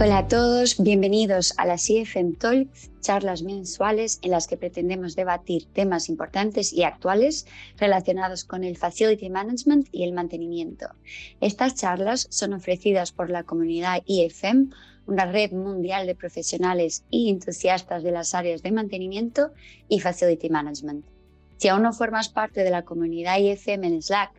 Hola a todos, bienvenidos a las CFM Talks, charlas mensuales en las que pretendemos debatir temas importantes y actuales relacionados con el Facility Management y el mantenimiento. Estas charlas son ofrecidas por la comunidad IFM, una red mundial de profesionales y entusiastas de las áreas de mantenimiento y Facility Management. Si aún no formas parte de la comunidad IFM en Slack,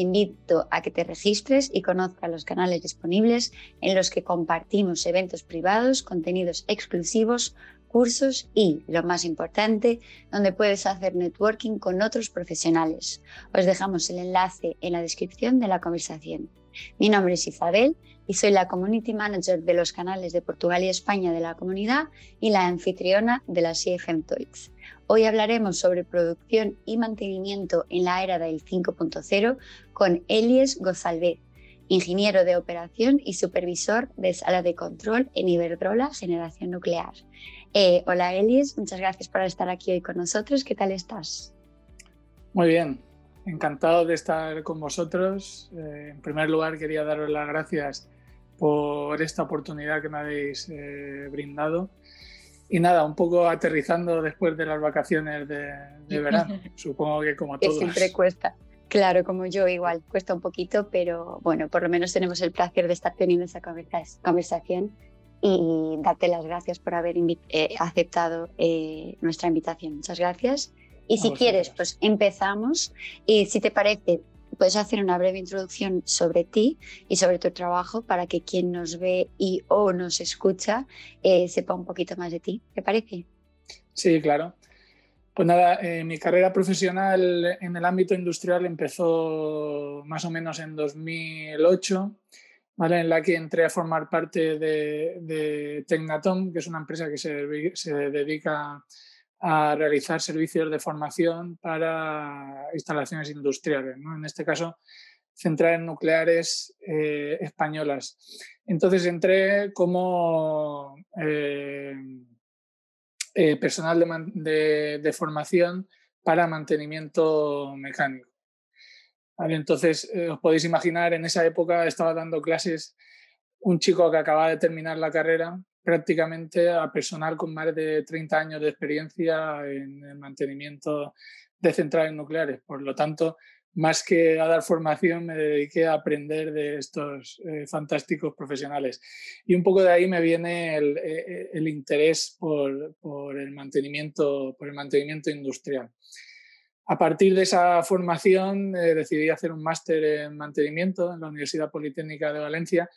te invito a que te registres y conozcas los canales disponibles en los que compartimos eventos privados, contenidos exclusivos, cursos y, lo más importante, donde puedes hacer networking con otros profesionales. Os dejamos el enlace en la descripción de la conversación. Mi nombre es Isabel y soy la Community Manager de los canales de Portugal y España de la comunidad y la anfitriona de las CFM Talks. Hoy hablaremos sobre producción y mantenimiento en la era del 5.0 con Elies Gozalvez, ingeniero de operación y supervisor de sala de control en Iberdrola Generación Nuclear. Eh, hola Elies, muchas gracias por estar aquí hoy con nosotros. ¿Qué tal estás? Muy bien, encantado de estar con vosotros. Eh, en primer lugar, quería daros las gracias por esta oportunidad que me habéis eh, brindado y nada, un poco aterrizando después de las vacaciones de, verano, supongo que como todos. siempre cuesta. Claro, como yo igual, cuesta un poquito, pero bueno, por lo menos tenemos el placer de estar teniendo esa conversación y darte las gracias por haber eh, aceptado eh, nuestra invitación. Muchas gracias. Y si quieres, pues empezamos. Y si te parece, puedes hacer una breve introducción sobre ti y sobre tu trabajo para que quien nos ve y o nos escucha eh, sepa un poquito más de ti. ¿Te parece? Sí, claro. Pues nada, eh, mi carrera profesional en el ámbito industrial empezó más o menos en 2008, ¿vale? en la que entré a formar parte de, de Tecnatom, que es una empresa que se, se dedica a realizar servicios de formación para instalaciones industriales, ¿no? en este caso centrales nucleares eh, españolas. Entonces entré como eh, eh, personal de, formación para mantenimiento mecánico. Entonces os podéis imaginar, en esa época estaba dando clases un chico que acababa de terminar la carrera prácticamente a personal con más de 30 años de experiencia en el mantenimiento de centrales nucleares. Por lo tanto, más que a dar formación, me dediqué a aprender de estos eh, fantásticos profesionales. Y un poco de ahí me viene el, eh, el interés por, por, el mantenimiento, por el mantenimiento industrial. A partir de esa formación eh, decidí hacer un máster en mantenimiento en la Universidad Politécnica de Valencia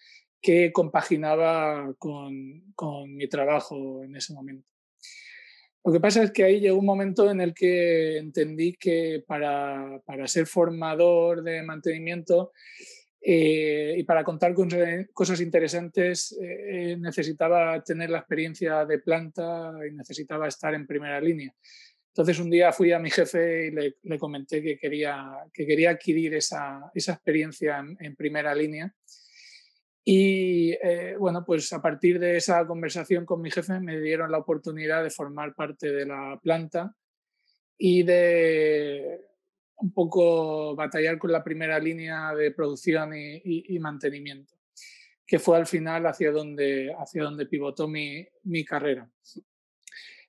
que compaginaba con, con, mi trabajo en ese momento. Lo que pasa es que ahí llegó un momento en el que entendí que para, para ser formador de mantenimiento eh, y para contar con cosas interesantes eh, necesitaba tener la experiencia de planta y necesitaba estar en primera línea. Entonces un día fui a mi jefe y le, le comenté que quería, que quería adquirir esa, esa experiencia en, en primera línea y eh, bueno, pues a partir de esa conversación con mi jefe me dieron la oportunidad de formar parte de la planta y de un poco batallar con la primera línea de producción y, mantenimiento, que fue al final hacia donde, hacia donde pivotó mi, mi carrera.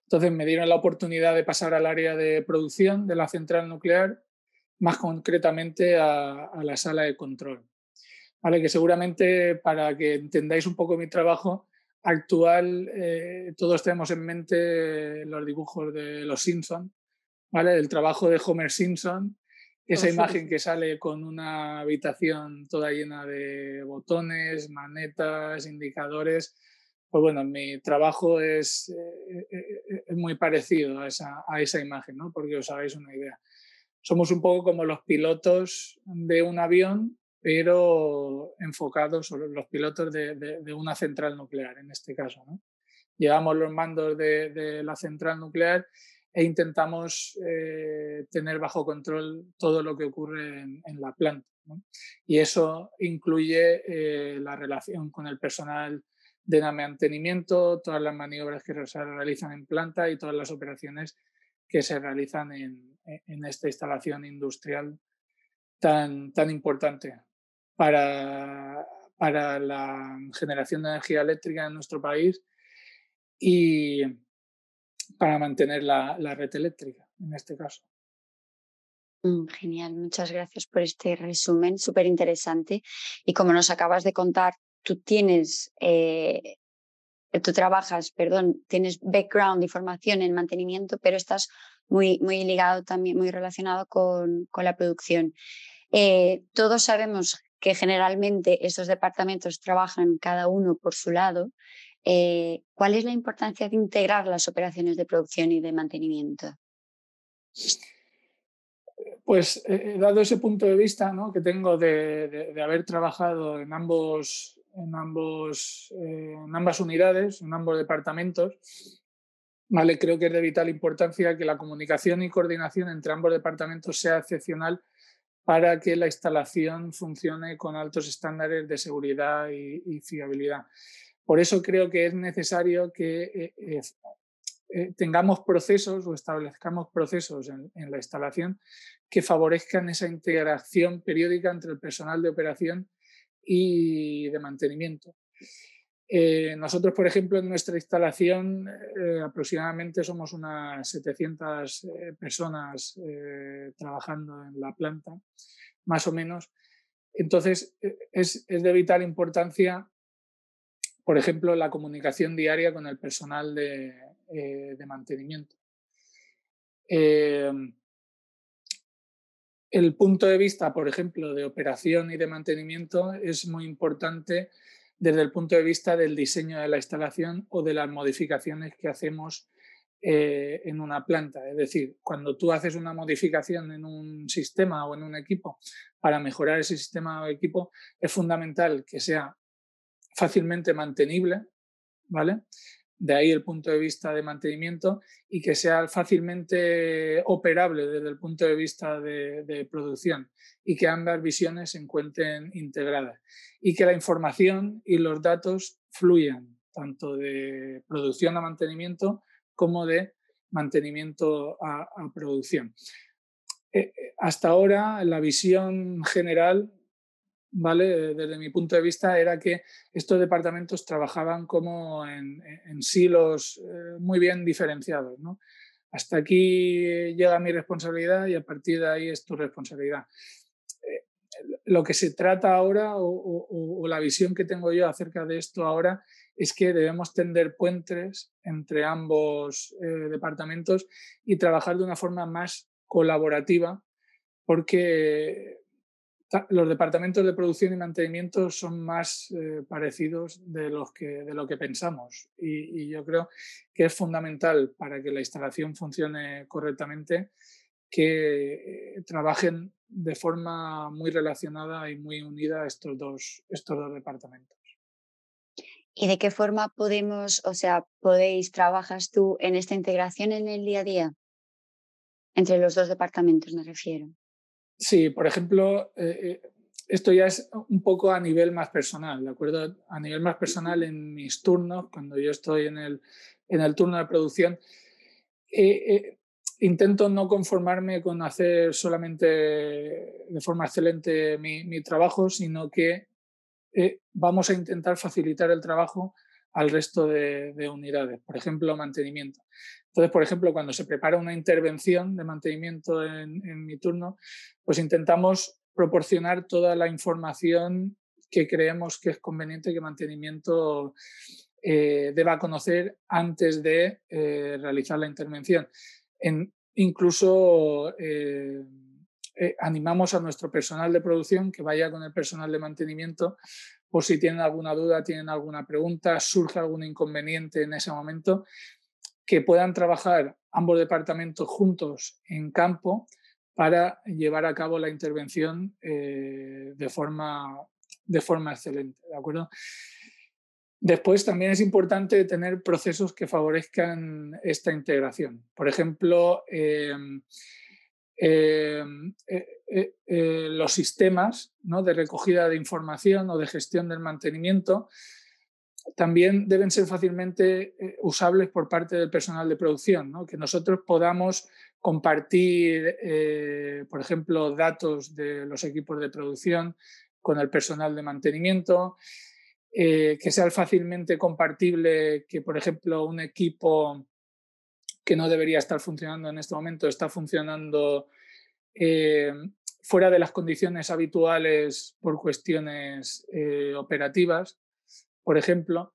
Entonces me dieron la oportunidad de pasar al área de producción de la central nuclear, más concretamente a, a la sala de control que seguramente para que entendáis un poco mi trabajo actual, eh, todos tenemos en mente los dibujos de los Simpson, ¿vale? El trabajo de Homer Simpson, esa imagen que sale con una habitación toda llena de botones, manetas, indicadores. Pues bueno, mi trabajo es, eh, eh, es muy parecido a esa, a esa imagen, ¿no? Porque os hagáis una idea. Somos un poco como los pilotos de un avión pero enfocados sobre los pilotos de, una central nuclear, en este caso. Llevamos los mandos de, la central nuclear e intentamos eh, tener bajo control todo lo que ocurre en, la planta. Y eso incluye eh, la relación con el personal de mantenimiento, todas las maniobras que se realizan en planta y todas las operaciones que se realizan en, en esta instalación industrial tan, tan importante para, para la generación de energía eléctrica en nuestro país y para mantener la, red eléctrica en este caso. Mm, genial, muchas gracias por este resumen súper interesante. Y como nos acabas de contar, tú tienes, eh, tú trabajas, perdón, tienes background y formación en mantenimiento, pero estás muy, muy ligado también, muy relacionado con, con la producción. Eh, todos sabemos que generalmente estos departamentos trabajan cada uno por su lado. Eh, ¿Cuál es la importancia de integrar las operaciones de producción y de mantenimiento? Pues eh, dado ese punto de vista ¿no? que tengo de, haber trabajado en ambos, en, ambos, en ambas unidades, en ambos departamentos, vale, creo que es de vital importancia que la comunicación y coordinación entre ambos departamentos sea excepcional para que la instalación funcione con altos estándares de seguridad y, fiabilidad. Por eso creo que es necesario que eh, eh, eh, tengamos procesos o establezcamos procesos en, la instalación que favorezcan esa integración periódica entre el personal de operación y de mantenimiento. Eh, nosotros, por ejemplo, en nuestra instalación eh, aproximadamente somos unas 700 eh, personas trabajando en la planta, más o menos. Entonces, es, de vital importancia, por ejemplo, la comunicación diaria con el personal de mantenimiento. el punto de vista, por ejemplo, de operación y de mantenimiento es muy importante desde el punto de vista del diseño de la instalación o de las modificaciones que hacemos eh, en una planta. Es decir, cuando tú haces una modificación en un sistema o en un equipo para mejorar ese sistema o equipo, es fundamental que sea fácilmente mantenible, ¿vale? De ahí el punto de vista de mantenimiento y que sea fácilmente operable desde el punto de vista de, producción y que ambas visiones se encuentren integradas y que la información y los datos fluyan tanto de producción a mantenimiento como de mantenimiento a, producción. Eh, eh, hasta ahora la visión general ¿vale? Desde mi punto de vista era que estos departamentos trabajaban como en, silos eh, muy bien diferenciados. Hasta aquí llega mi responsabilidad y a partir de ahí es tu responsabilidad. Eh, lo que se trata ahora o, la visión que tengo yo acerca de esto ahora es que debemos tender puentes entre ambos eh, departamentos y trabajar de una forma más colaborativa porque los departamentos de producción y mantenimiento son más eh, parecidos de, los que, de lo que pensamos y, yo creo que es fundamental para que la instalación funcione correctamente que eh, trabajen de forma muy relacionada y muy unida estos dos, estos dos departamentos. ¿Y de qué forma podemos, o sea, podéis, trabajas tú en esta integración en el día a día? Entre los dos departamentos me refiero. Sí, por ejemplo, eh, eh, esto ya es un poco a nivel más personal, ¿de acuerdo? A nivel más personal en mis turnos, cuando yo estoy en el, en el turno de producción, eh, intento no conformarme con hacer solamente de forma excelente mi, mi trabajo, sino que vamos a intentar facilitar el trabajo al resto de, unidades, por ejemplo, mantenimiento. Entonces, por ejemplo, cuando se prepara una intervención de mantenimiento en, mi turno, pues intentamos proporcionar toda la información que creemos que es conveniente que mantenimiento eh, deba conocer antes de eh, realizar la intervención. incluso eh, animamos a nuestro personal de producción que vaya con el personal de mantenimiento por si tienen alguna duda, tienen alguna pregunta, surge algún inconveniente en ese momento, que puedan trabajar ambos departamentos juntos en campo para llevar a cabo la intervención eh, de, forma, de forma excelente. ¿de acuerdo? Después también es importante tener procesos que favorezcan esta integración. Por ejemplo, em, Em, eh, eh, eh, los sistemas ¿no? de recogida de información o de gestión del mantenimiento también deben ser fácilmente usables por parte del personal de producción, ¿no? que nosotros podamos compartir, por ejemplo, datos de los equipos de producción con el personal de mantenimiento, que sea fácilmente compartible, que por ejemplo un equipo que no debería estar funcionando en este momento está funcionando eh, fuera de las condiciones habituales por cuestiones eh, operativas, por ejemplo.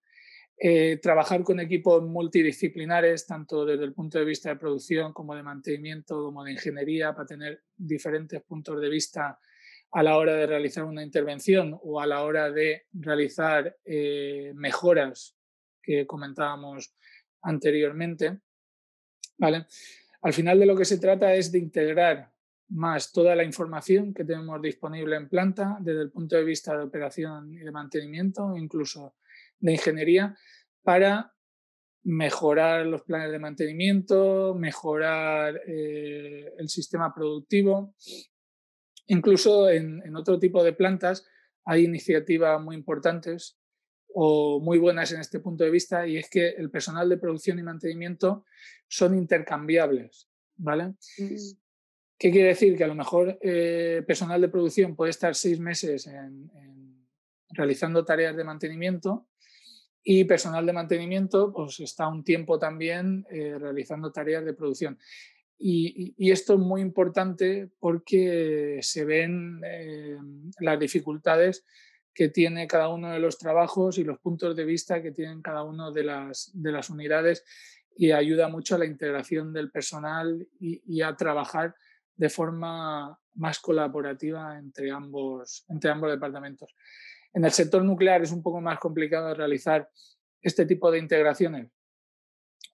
trabajar con equipos multidisciplinares, tanto desde el punto de vista de producción como de mantenimiento, como de ingeniería, para tener diferentes puntos de vista a la hora de realizar una intervención o a la hora de realizar eh, mejoras que comentábamos anteriormente. ¿Vale? Al final de lo que se trata es de integrar más toda la información que tenemos disponible en planta desde el punto de vista de operación y de mantenimiento, incluso de ingeniería, para mejorar los planes de mantenimiento, mejorar eh, el sistema productivo Incluso en, otro tipo de plantas hay iniciativas muy importantes o muy buenas en este punto de vista y es que el personal de producción y mantenimiento son intercambiables, ¿vale? Mm. ¿Qué quiere decir? Que a lo mejor eh, personal de producción puede estar seis meses realizando tareas de mantenimiento y personal de mantenimiento pues está un tiempo también eh, realizando tareas de producción. Y, esto es muy importante porque se ven eh, las dificultades que tiene cada uno de los trabajos y los puntos de vista que tienen cada una de las, de las unidades y ayuda mucho a la integración del personal y, a trabajar de forma más colaborativa entre ambos, entre ambos departamentos. En el sector nuclear es un poco más complicado realizar este tipo de integraciones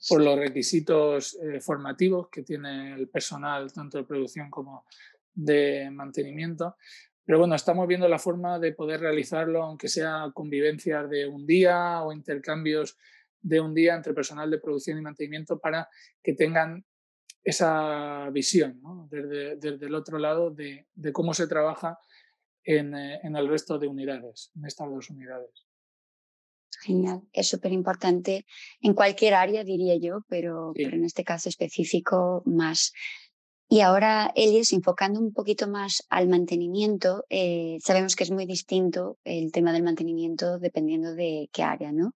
por los requisitos eh, formativos que tiene el personal, tanto de producción como de mantenimiento. Pero bueno, estamos viendo la forma de poder realizarlo, aunque sea convivencias de un día o intercambios de un día entre personal de producción y mantenimiento para que tengan esa visión desde, el otro lado de, cómo se trabaja en, eh, en el resto de unidades, en estas dos unidades. Genial, es súper importante en cualquier área, diría yo, pero, pero, en este caso específico más. Y ahora, Elias, enfocando un poquito más al mantenimiento, eh, sabemos que es muy distinto el tema del mantenimiento dependiendo de qué área, ¿no?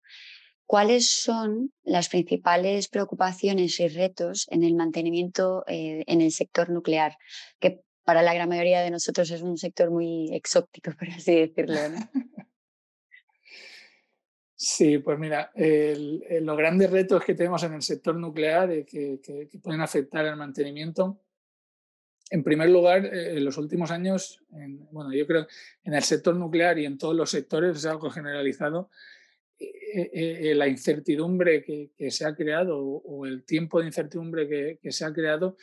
¿Cuáles son las principales preocupaciones y retos en el mantenimiento eh, en el sector nuclear? Que para la gran mayoría de nosotros es un sector muy exótico, por así decirlo. ¿no? Sí, pues mira, los grandes retos que tenemos en el sector nuclear y que, pueden afectar al mantenimiento, en primer lugar, eh, en los últimos años, bueno, yo creo en el sector nuclear y en todos los sectores es algo generalizado, eh, eh, la incertidumbre que, se ha creado o, el tiempo de incertidumbre que, se ha creado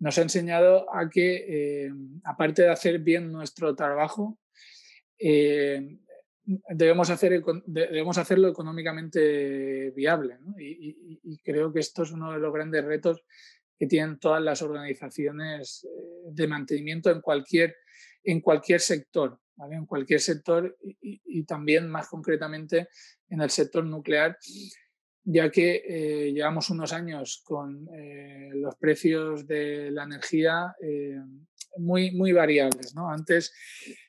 nos ha enseñado a que, aparte de hacer bien nuestro trabajo, debemos, hacer, debemos hacerlo económicamente viable. Y, creo que esto es uno de los grandes retos que tienen todas las organizaciones eh, de mantenimiento en cualquier, en cualquier sector, en cualquier sector y, también más concretamente en el sector nuclear, ya que eh, llevamos unos años con eh, los precios de la energía muy, muy variables. ¿no? Antes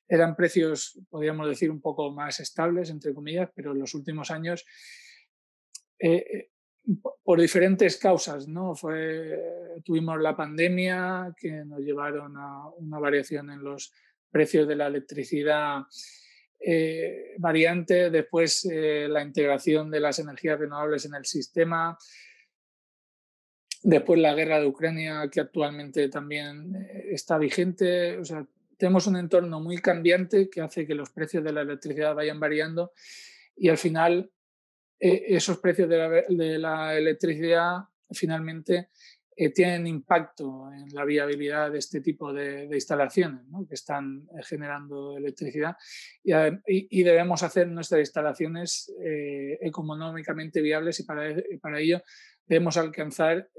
eran precios, podríamos decir, un poco más estables, entre comillas, pero en los últimos años, por diferentes causas, ¿no? Fue, tuvimos la pandemia que nos llevaron a una variación en los precios de la electricidad eh, variante, después la integración de las energías renovables en el sistema, después la guerra de Ucrania que actualmente también está vigente, o sea, tenemos un entorno muy cambiante que hace que los precios de la electricidad vayan variando y al final eh, esos precios de la, electricidad finalmente eh, tienen impacto en la viabilidad de este tipo de, instalaciones que están eh, generando electricidad y, debemos hacer nuestras instalaciones económicamente viables y para, para ello debemos alcanzar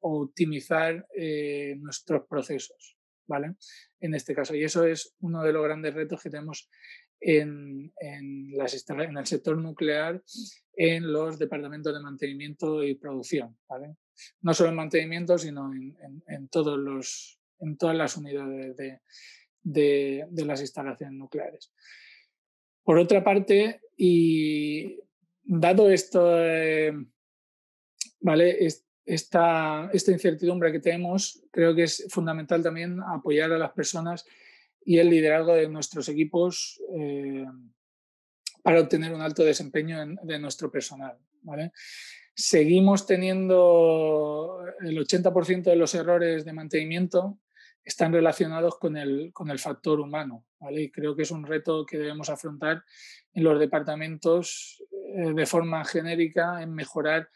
o optimizar nuestros procesos. ¿vale? En este caso. Y eso es uno de los grandes retos que tenemos en, las, en el sector nuclear, en los departamentos de mantenimiento y producción. No solo en mantenimiento, sino en, en todos los, en todas las unidades de, de, las instalaciones nucleares. Por otra parte, y dado esto, eh, ¿vale? Esta, esta, incertidumbre que tenemos, creo que es fundamental también apoyar a las personas y el liderazgo de nuestros equipos eh, para obtener un alto desempeño de nuestro personal. Seguimos teniendo el 80% de los errores de mantenimiento están relacionados con el, con el factor humano. creo que es un reto que debemos afrontar en los departamentos eh, de forma genérica en mejorar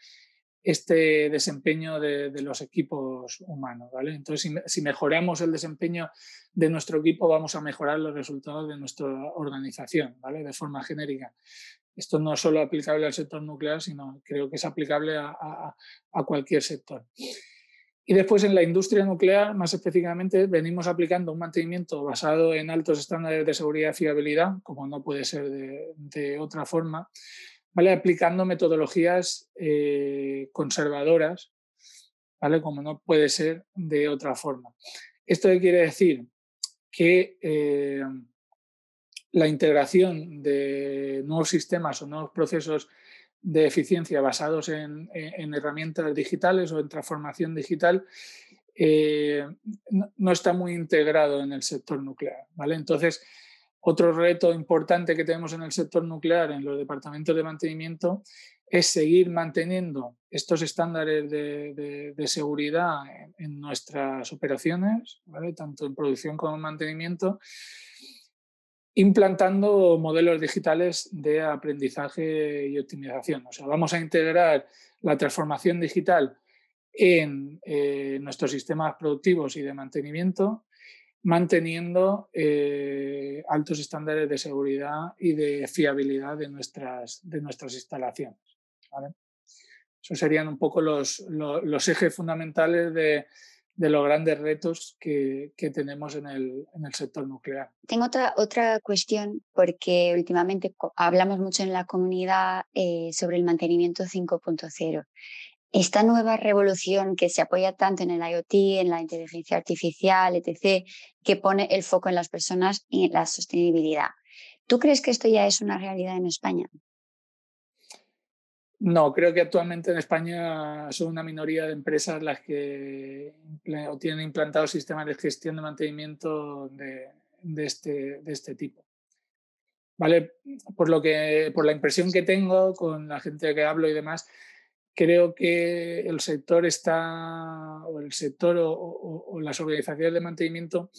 este desempeño de, los equipos humanos. ¿vale? Entonces, si, mejoramos el desempeño de nuestro equipo, vamos a mejorar los resultados de nuestra organización, ¿vale? de forma genérica. Esto no es solo aplicable al sector nuclear, sino creo que es aplicable a, cualquier sector. Y después en la industria nuclear, más específicamente, venimos aplicando un mantenimiento basado en altos estándares de seguridad y fiabilidad, como no puede ser de otra forma, ¿vale? aplicando metodologías eh, conservadoras, ¿vale? como no puede ser de otra forma. ¿Esto qué quiere decir? Que eh, la integración de nuevos sistemas o nuevos procesos de eficiencia basados en, herramientas digitales o en transformación digital eh, no, está muy integrado en el sector nuclear. ¿vale? Entonces, otro reto importante que tenemos en el sector nuclear, en los departamentos de mantenimiento, es seguir manteniendo estos estándares de, seguridad en, nuestras operaciones, tanto en producción como en mantenimiento, implantando modelos digitales de aprendizaje y optimización. O sea, vamos a integrar la transformación digital en eh, nuestros sistemas productivos y de mantenimiento manteniendo eh, altos estándares de seguridad y de fiabilidad de nuestras, de nuestras instalaciones. Esos serían un poco los, los, ejes fundamentales de, de, los grandes retos que, que tenemos en el, en el, sector nuclear. Tengo otra, otra cuestión porque últimamente hablamos mucho en la comunidad eh, sobre el mantenimiento 5.0 esta nueva revolución que se apoya tanto en el IoT, en la inteligencia artificial, etc., que pone el foco en las personas y en la sostenibilidad. ¿Tú crees que esto ya es una realidad en España? No, creo que actualmente en España son una minoría de empresas las que tienen implantados sistemas de gestión de mantenimiento de, este, de este tipo. ¿Vale? Por, lo que, por la impresión que tengo con la gente que hablo y demás, creo que el sector está, o el sector o, las organizaciones de mantenimiento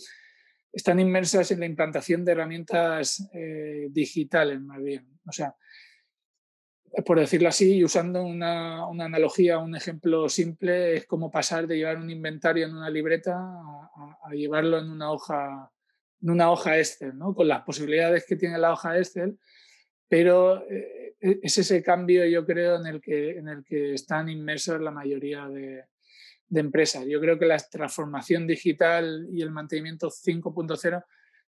están inmersas en la implantación de herramientas eh, digitales, más bien. O sea, por decirlo así, y usando una, una, analogía, un ejemplo simple, es como pasar de llevar un inventario en una libreta a, llevarlo en una hoja, en una hoja Excel, ¿no? con las posibilidades que tiene la hoja Excel, pero eh, e, es ese cambio, yo creo, en el que, en el que están inmersas la mayoría de, empresas. Yo creo que la transformación digital y el mantenimiento 5.0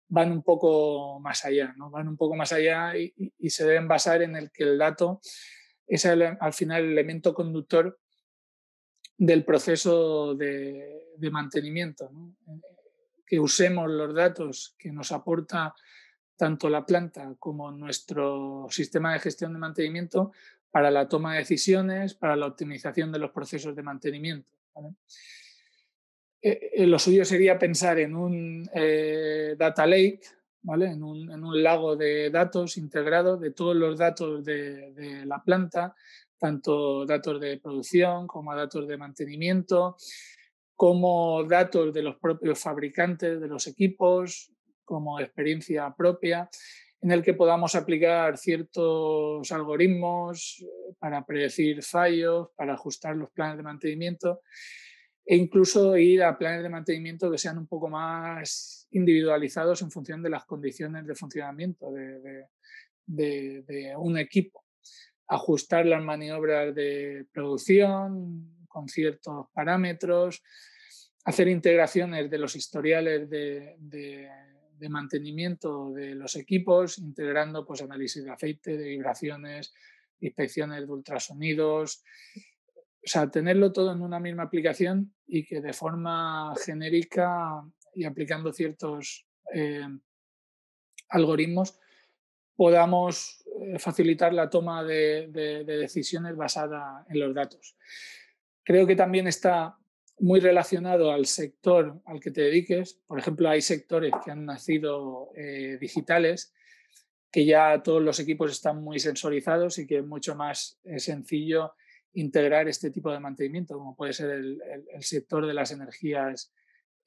van un poco más allá, ¿no? van un poco más allá y, se deben basar en el que el dato es al final el elemento conductor del proceso de, mantenimiento. Que usemos los datos que nos aporta tanto la planta como nuestro sistema de gestión de mantenimiento para la toma de decisiones, para la optimización de los procesos de mantenimiento. Eh, eh, lo suyo sería pensar en un eh, data lake, ¿vale? en, un, lago de datos integrado de todos los datos de, de, la planta, tanto datos de producción como datos de mantenimiento, como datos de los propios fabricantes de los equipos, como experiencia propia, en el que podamos aplicar ciertos algoritmos eh, para predecir fallos, para ajustar los planes de mantenimiento e incluso ir a planes de mantenimiento que sean un poco más individualizados en función de las condiciones de funcionamiento de, de un equipo. Ajustar las maniobras de producción con ciertos parámetros, hacer integraciones de los historiales de, de mantenimiento de los equipos, integrando pues, análisis de aceite, de vibraciones, inspecciones de ultrasonidos. O sea, tenerlo todo en una misma aplicación y que de forma genérica y aplicando ciertos algoritmos, podamos facilitar la toma de, de decisiones basada en los datos. Creo que también está muy relacionado al sector al que te dediques. Por ejemplo, hay sectores que han nacido eh, digitales, que ya todos los equipos están muy sensorizados y que es mucho más eh, sencillo integrar este tipo de mantenimiento, como puede ser el, sector de las energías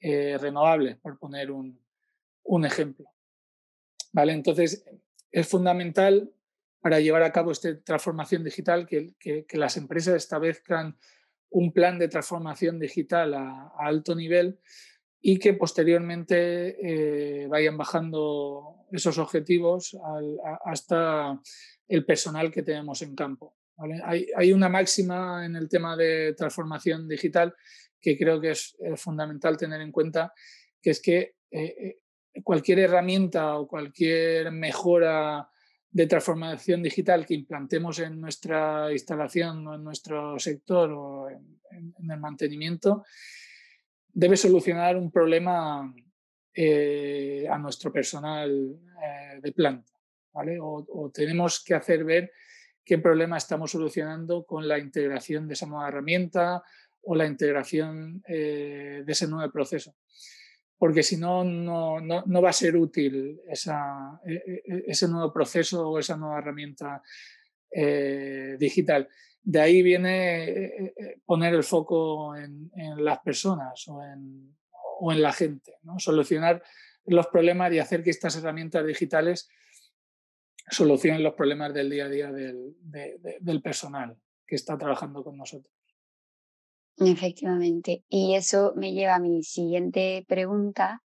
eh, renovables, por poner un, ejemplo. ¿Vale? Entonces, es fundamental para llevar a cabo esta transformación digital que, que, que las empresas establezcan un plan de transformación digital a, alto nivel y que posteriormente eh, vayan bajando esos objetivos hasta el personal que tenemos en campo. Hay, una máxima en el tema de transformación digital que creo que es, fundamental tener en cuenta, que es que eh, eh, cualquier herramienta o cualquier mejora de transformación digital que implantemos en nuestra instalación o en nuestro sector o en, el mantenimiento debe solucionar un problema eh, a nuestro personal eh, de planta. ¿vale? O, tenemos que hacer ver qué problema estamos solucionando con la integración de esa nueva herramienta o la integración eh, de ese nuevo proceso porque si no, no, va a ser útil esa, e, e, e, ese nuevo proceso o esa nueva herramienta eh, digital. De ahí viene eh, eh, poner el foco en, las personas o en, o en la gente, ¿no? solucionar los problemas y hacer que estas herramientas digitales solucionen los problemas del día a día del, del personal que está trabajando con nosotros. Efectivamente. Y eso me lleva a mi siguiente pregunta.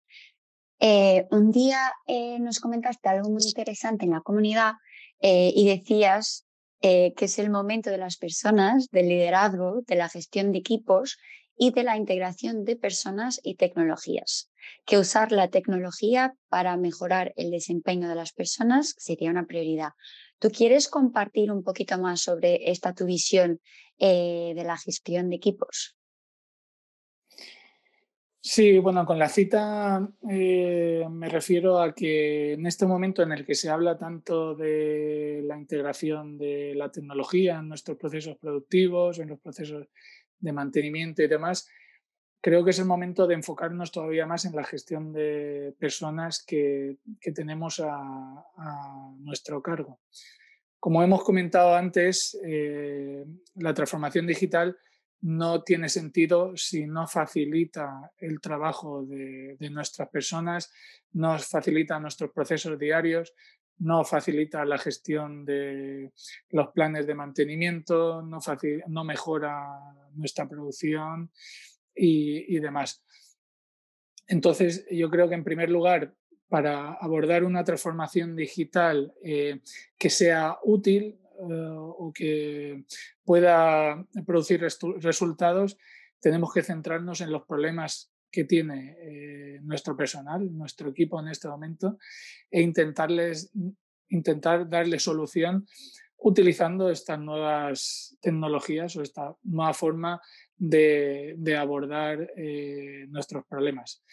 Eh, un día eh, nos comentaste algo muy interesante en la comunidad eh, y decías que es el momento de las personas, del liderazgo, de la gestión de equipos y de la integración de personas y tecnologías. Que usar la tecnología para mejorar el desempeño de las personas sería una prioridad. ¿Tú quieres compartir un poquito más sobre esta tu visión eh, de la gestión de equipos? Sí, bueno, con la cita eh, me refiero a que en este momento en el que se habla tanto de la integración de la tecnología en nuestros procesos productivos, en los procesos de mantenimiento y demás, creo que es el momento de enfocarnos todavía más en la gestión de personas que, tenemos a, nuestro cargo. Como hemos comentado antes, eh, la transformación digital no tiene sentido si no facilita el trabajo de, nuestras personas, no facilita nuestros procesos diarios, no facilita la gestión de los planes de mantenimiento, no, no mejora nuestra producción y, demás. Entonces, yo creo que en primer lugar, para abordar una transformación digital eh, que sea útil eh, o que pueda producir resultados, tenemos que centrarnos en los problemas que tiene eh, nuestro personal, nuestro equipo en este momento, e intentarles, intentar darle solución utilizando estas nuevas tecnologías o esta nueva forma de, abordar eh, nuestros problemas.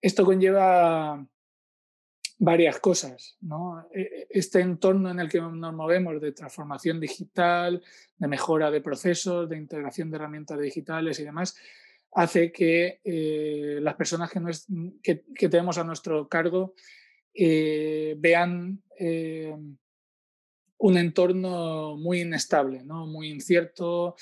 Esto conlleva varias cosas. E, e, este entorno en el que nos movemos de transformación digital, de mejora de procesos, de integración de herramientas digitales y demás, hace que eh, las personas que, tenemos a nuestro cargo eh, vean un entorno muy inestable, ¿no? muy incierto,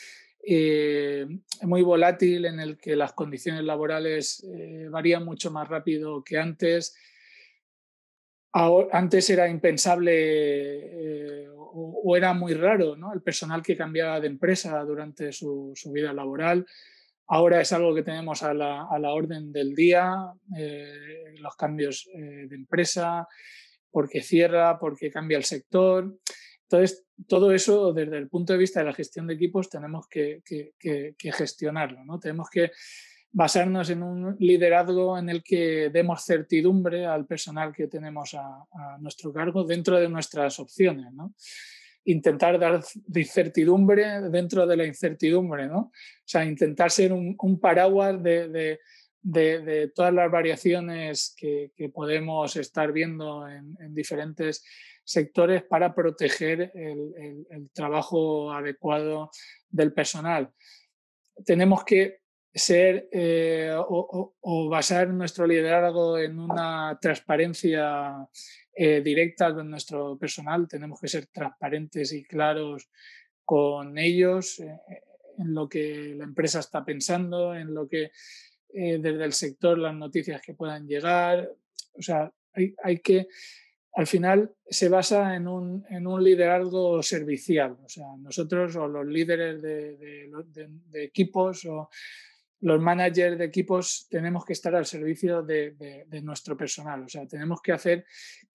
eh, muy volátil en el que las condiciones laborales eh, varían mucho más rápido que antes. antes era impensable eh, o, era muy raro ¿no? el personal que cambiaba de empresa durante su, vida laboral. Ahora es algo que tenemos a la, a la orden del día, los cambios de empresa, porque cierra, porque cambia el sector. Entonces, todo eso desde el punto de vista de la gestión de equipos tenemos que, gestionarlo, ¿no? Tenemos que basarnos en un liderazgo en el que demos certidumbre al personal que tenemos a, nuestro cargo dentro de nuestras opciones, ¿no? Intentar dar certidumbre dentro de la incertidumbre, ¿no? O sea, intentar ser un, paraguas de, de, todas las variaciones que, podemos estar viendo en, diferentes sectores para proteger el, trabajo adecuado del personal. Tenemos que ser eh, o, basar nuestro liderazgo en una transparencia eh, directa con nuestro personal. Tenemos que ser transparentes y claros con ellos eh, en lo que la empresa está pensando, en lo que desde el sector las noticias que puedan llegar. O sea, hay, que, al final se basa en un, en un, liderazgo servicial. O sea, nosotros o los líderes de, equipos o los managers de equipos tenemos que estar al servicio de, nuestro personal. O sea, tenemos que hacer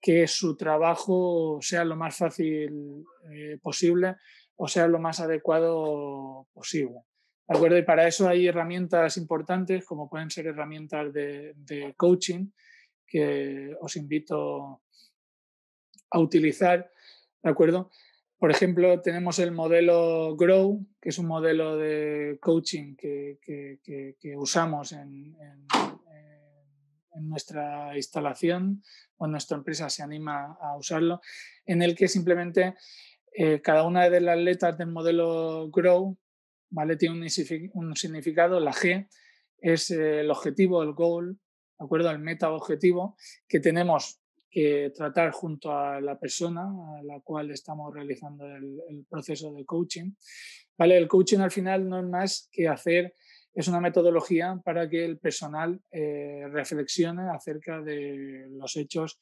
que su trabajo sea lo más fácil eh, posible o sea lo más adecuado posible. ¿De acuerdo? Y para eso hay herramientas importantes, como pueden ser herramientas de, coaching, que os invito a utilizar. ¿De acuerdo? Por ejemplo, tenemos el modelo Grow, que es un modelo de coaching que, usamos en, nuestra instalación o en nuestra empresa se anima a usarlo, en el que simplemente eh, cada una de las letras del modelo Grow ¿vale? Tiene un, significado, la G es el objetivo, el goal, ¿de acuerdo? El meta objetivo que tenemos que tratar junto a la persona a la cual estamos realizando el, proceso de coaching. ¿Vale? El coaching al final no es más que hacer, es una metodología para que el personal eh, reflexione acerca de los hechos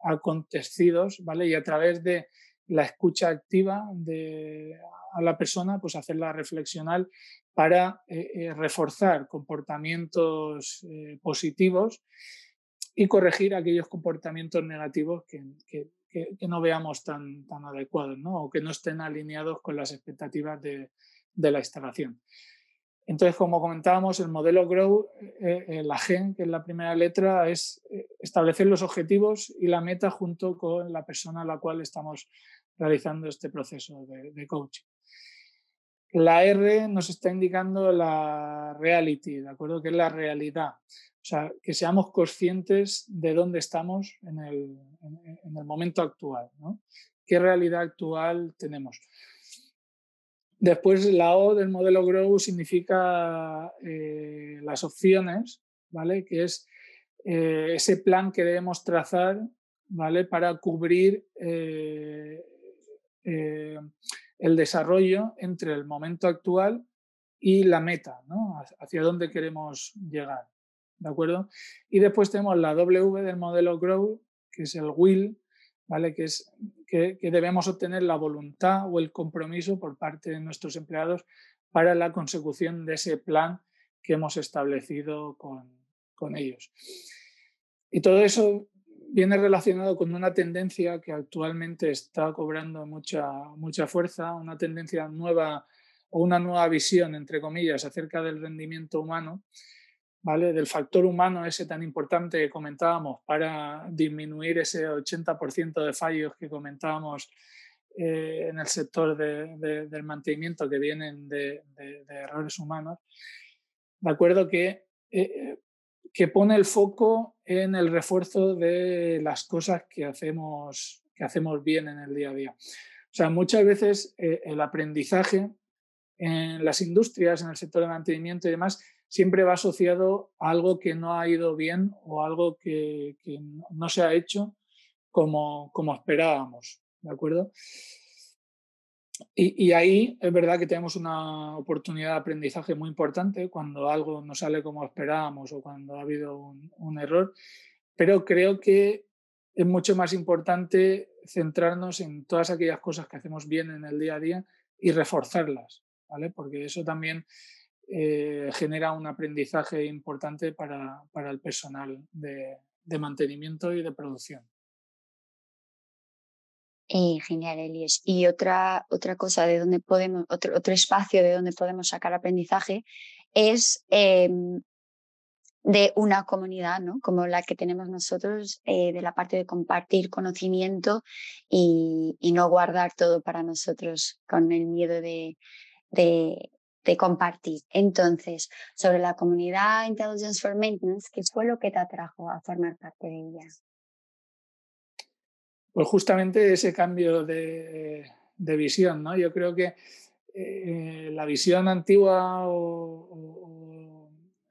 acontecidos, ¿vale? Y a través de la escucha activa de, a la persona, pues hacerla reflexionar para eh, eh, reforzar comportamientos eh, positivos y corregir aquellos comportamientos negativos que, no veamos tan, tan adecuados ¿no? o que no estén alineados con las expectativas de, la instalación. Entonces, como comentábamos, el modelo Grow, la G, que es la primera letra, es establecer los objetivos y la meta junto con la persona a la cual estamos realizando este proceso de, coaching. La R nos está indicando la reality, ¿de acuerdo? Que es la realidad. O sea, que seamos conscientes de dónde estamos en el, en, el momento actual, ¿no? ¿Qué realidad actual tenemos? Después, la O del modelo Grow significa eh, las opciones, ¿vale? Que es eh, ese plan que debemos trazar, ¿vale? Para cubrir eh, el desarrollo entre el momento actual y la meta, ¿no? hacia dónde queremos llegar. ¿De acuerdo? Y después tenemos la W del modelo Grow, que es el will, ¿vale? Que es que, debemos obtener la voluntad o el compromiso por parte de nuestros empleados para la consecución de ese plan que hemos establecido con, con ellos. Y todo eso viene relacionado con una tendencia que actualmente está cobrando mucha, mucha fuerza, una tendencia nueva o una nueva visión, entre comillas, acerca del rendimiento humano, ¿vale? del factor humano ese tan importante que comentábamos para disminuir ese 80% de fallos que comentábamos eh, en el sector del mantenimiento que vienen de, errores humanos. De acuerdo que eh, que pone el foco en el refuerzo de las cosas que hacemos, que hacemos bien en el día a día. O sea, muchas veces eh, el aprendizaje en las industrias, en el sector de mantenimiento y demás, siempre va asociado a algo que no ha ido bien o algo que, no se ha hecho como, como esperábamos. ¿De acuerdo? Y, ahí es verdad que tenemos una oportunidad de aprendizaje muy importante cuando algo no sale como esperábamos o cuando ha habido un, error, pero creo que es mucho más importante centrarnos en todas aquellas cosas que hacemos bien en el día a día y reforzarlas, Porque eso también eh, genera un aprendizaje importante para, el personal de mantenimiento y de producción. Eh, genial, Elies. Y otra, otra cosa de donde podemos, otro, otro espacio de donde podemos sacar aprendizaje es em, de una comunidad, ¿no? Como la que tenemos nosotros, eh, de la parte de compartir conocimiento y, no guardar todo para nosotros con el miedo de, de, de compartir. Entonces, sobre la comunidad Intelligence for Maintenance, ¿qué fue lo que te atrajo a formar parte de ella? Pues justamente ese cambio de, visión, ¿no? Yo creo que eh, la visión antigua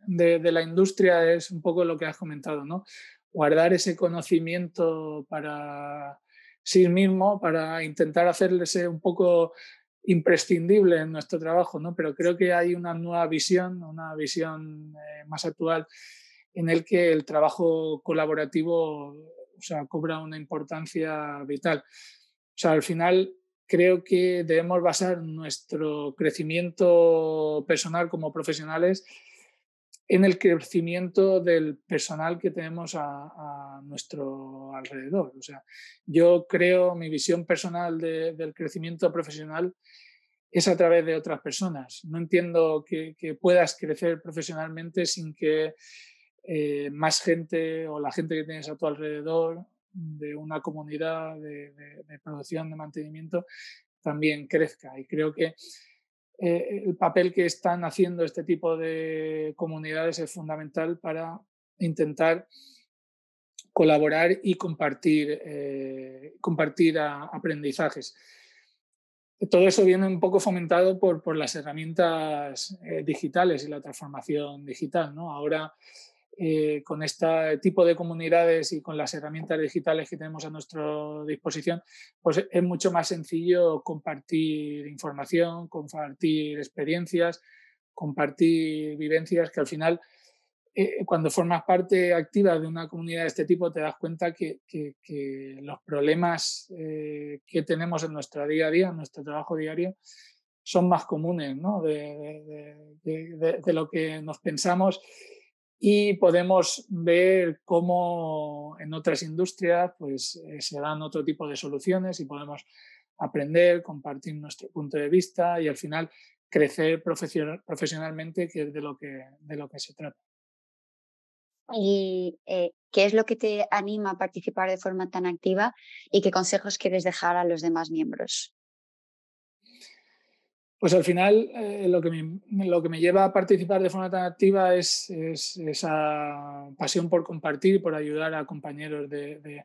de, de, la industria es un poco lo que has comentado, ¿no? Guardar ese conocimiento para sí mismo, para intentar hacerle un poco imprescindible en nuestro trabajo, ¿no? Pero creo que hay una nueva visión, una visión eh, más actual en el que el trabajo colaborativo o cobra una importancia vital. O sea, al final creo que debemos basar nuestro crecimiento personal como profesionales en el crecimiento del personal que tenemos a, nuestro alrededor. O sea, yo creo, mi visión personal del crecimiento profesional es a través de otras personas. No entiendo que, puedas crecer profesionalmente sin que eh, más gente o la gente que tienes a tu alrededor de una comunidad de, de producción, de mantenimiento, también crezca. Y creo que eh, el papel que están haciendo este tipo de comunidades es fundamental para intentar colaborar y compartir, eh, compartir aprendizajes. Todo eso viene un poco fomentado por, las herramientas eh, digitales y la transformación digital. ¿no? Ahora eh, con este tipo de comunidades y con las herramientas digitales que tenemos a nuestra disposición, pues es mucho más sencillo compartir información, compartir experiencias, compartir vivencias que al final, eh, cuando formas parte activa de una comunidad de este tipo, te das cuenta que, los problemas eh, que tenemos en nuestro día a día, en nuestro trabajo diario, son más comunes ¿no? de, de lo que nos pensamos y podemos ver cómo en otras industrias pues, eh, se dan otro tipo de soluciones y podemos aprender, compartir nuestro punto de vista y al final crecer profesionalmente, que es de lo que, de lo que se trata. ¿Y eh, qué es lo que te anima a participar de forma tan activa y qué consejos quieres dejar a los demás miembros? Pues al final eh, lo, que me, lo que me lleva a participar de forma tan activa es, esa pasión por compartir, por ayudar a compañeros de,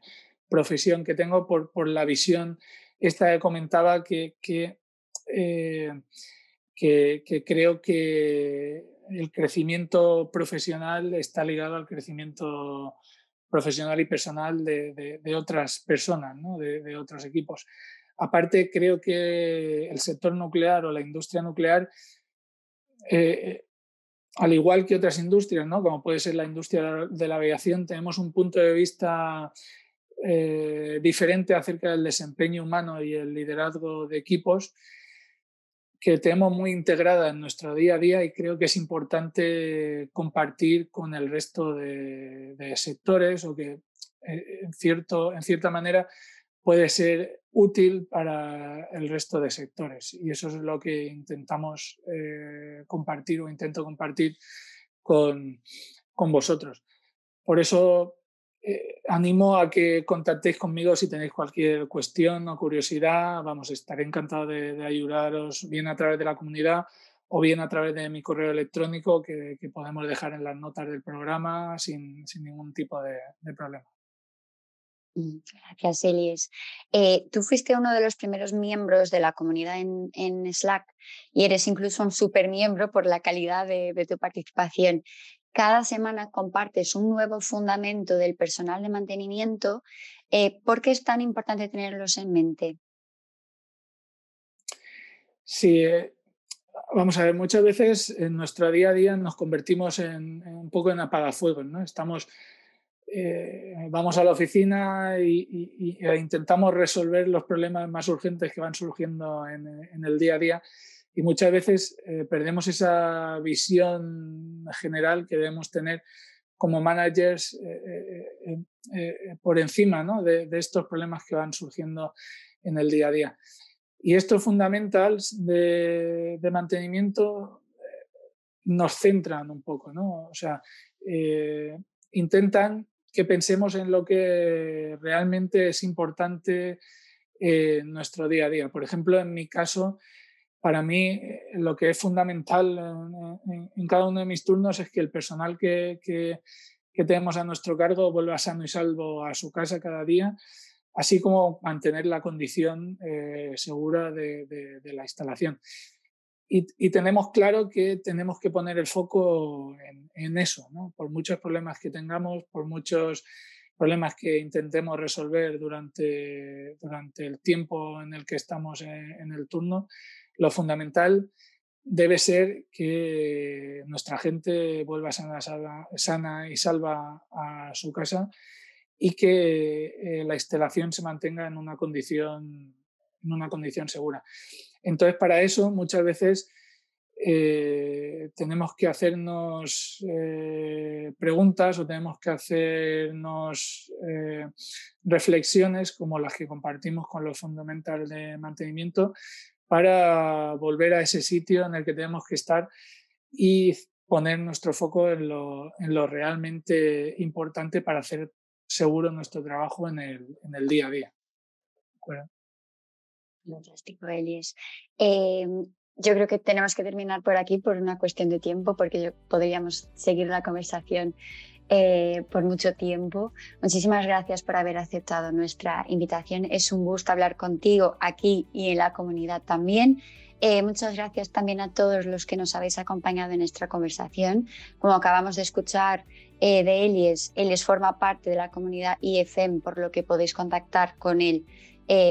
profesión que tengo, por, por, la visión esta que comentaba que, eh, que, que, creo que el crecimiento profesional está ligado al crecimiento profesional y personal de, otras personas, de otros equipos. Aparte, creo que el sector nuclear o la industria nuclear, eh, al igual que otras industrias, ¿no? como puede ser la industria de la aviación, tenemos un punto de vista eh, diferente acerca del desempeño humano y el liderazgo de equipos que tenemos muy integrada en nuestro día a día y creo que es importante compartir con el resto de, sectores o que eh, en, cierto, en cierta manera puede ser útil para el resto de sectores. Y eso es lo que intentamos eh, compartir o intento compartir con, con vosotros. Por eso eh, animo a que contactéis conmigo si tenéis cualquier cuestión o curiosidad. Vamos, estaré encantado de, ayudaros bien a través de la comunidad o bien a través de mi correo electrónico que, podemos dejar en las notas del programa sin, sin ningún tipo de problema. Mm, gracias, Elis. Eh, tú fuiste uno de los primeros miembros de la comunidad en, Slack y eres incluso un super miembro por la calidad de, tu participación. Cada semana compartes un nuevo fundamento del personal de mantenimiento. Eh, ¿Por qué es tan importante tenerlos en mente? Sí, eh, vamos a ver, muchas veces en nuestro día a día nos convertimos en, un poco en apagafuegos, ¿no? Estamos eh, vamos a la oficina y, e intentamos resolver los problemas más urgentes que van surgiendo en, el día a día y muchas veces eh, perdemos esa visión general que debemos tener como managers eh, por encima de, estos problemas que van surgiendo en el día a día. Y estos fundamentals de, de mantenimiento nos centran un poco, ¿no? O sea, intentan que pensemos en lo que realmente es importante en nuestro día a día. Por ejemplo, en mi caso, para mí lo que es fundamental en, cada uno de mis turnos es que el personal que, que, tenemos a nuestro cargo vuelva sano y salvo a su casa cada día, así como mantener la condición segura de, de, la instalación. Y, y, tenemos claro que tenemos que poner el foco en, en eso, ¿no? por muchos problemas que tengamos, por muchos problemas que intentemos resolver durante, durante el tiempo en el que estamos en, el turno, lo fundamental debe ser que nuestra gente vuelva sana, sana y salva a su casa y que eh, la instalación se mantenga en una condición, en una condición segura. Entonces, para eso muchas veces eh, tenemos que hacernos eh, preguntas o tenemos que hacernos eh, reflexiones como las que compartimos con los fundamentales de mantenimiento para volver a ese sitio en el que tenemos que estar y poner nuestro foco en lo, en lo realmente importante para hacer seguro nuestro trabajo en el, en el día a día. Fantástico, Elias. Em, yo creo que tenemos que terminar por aquí por una cuestión de tiempo, porque podríamos seguir la conversación eh, por mucho tiempo. Muchísimas gracias por haber aceptado nuestra invitación. Es un gusto hablar contigo aquí y en la comunidad también. Eh, muchas gracias también a todos los que nos habéis acompañado en nuestra conversación. Como acabamos de escuchar eh, de Elies, Elies forma parte de la comunidad IFM, por lo que podéis contactar con él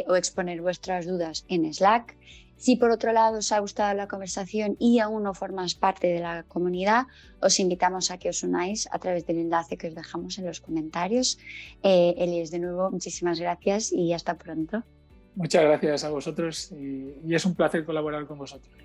o exponer vuestras dudas en Slack. Si por otro lado os ha gustado la conversación y aún no formas parte de la comunidad, os invitamos a que os unáis a través del enlace que os dejamos en los comentarios. Eh, de nuevo, muchísimas gracias y hasta pronto. Muchas gracias a vosotros y es un placer colaborar con vosotros.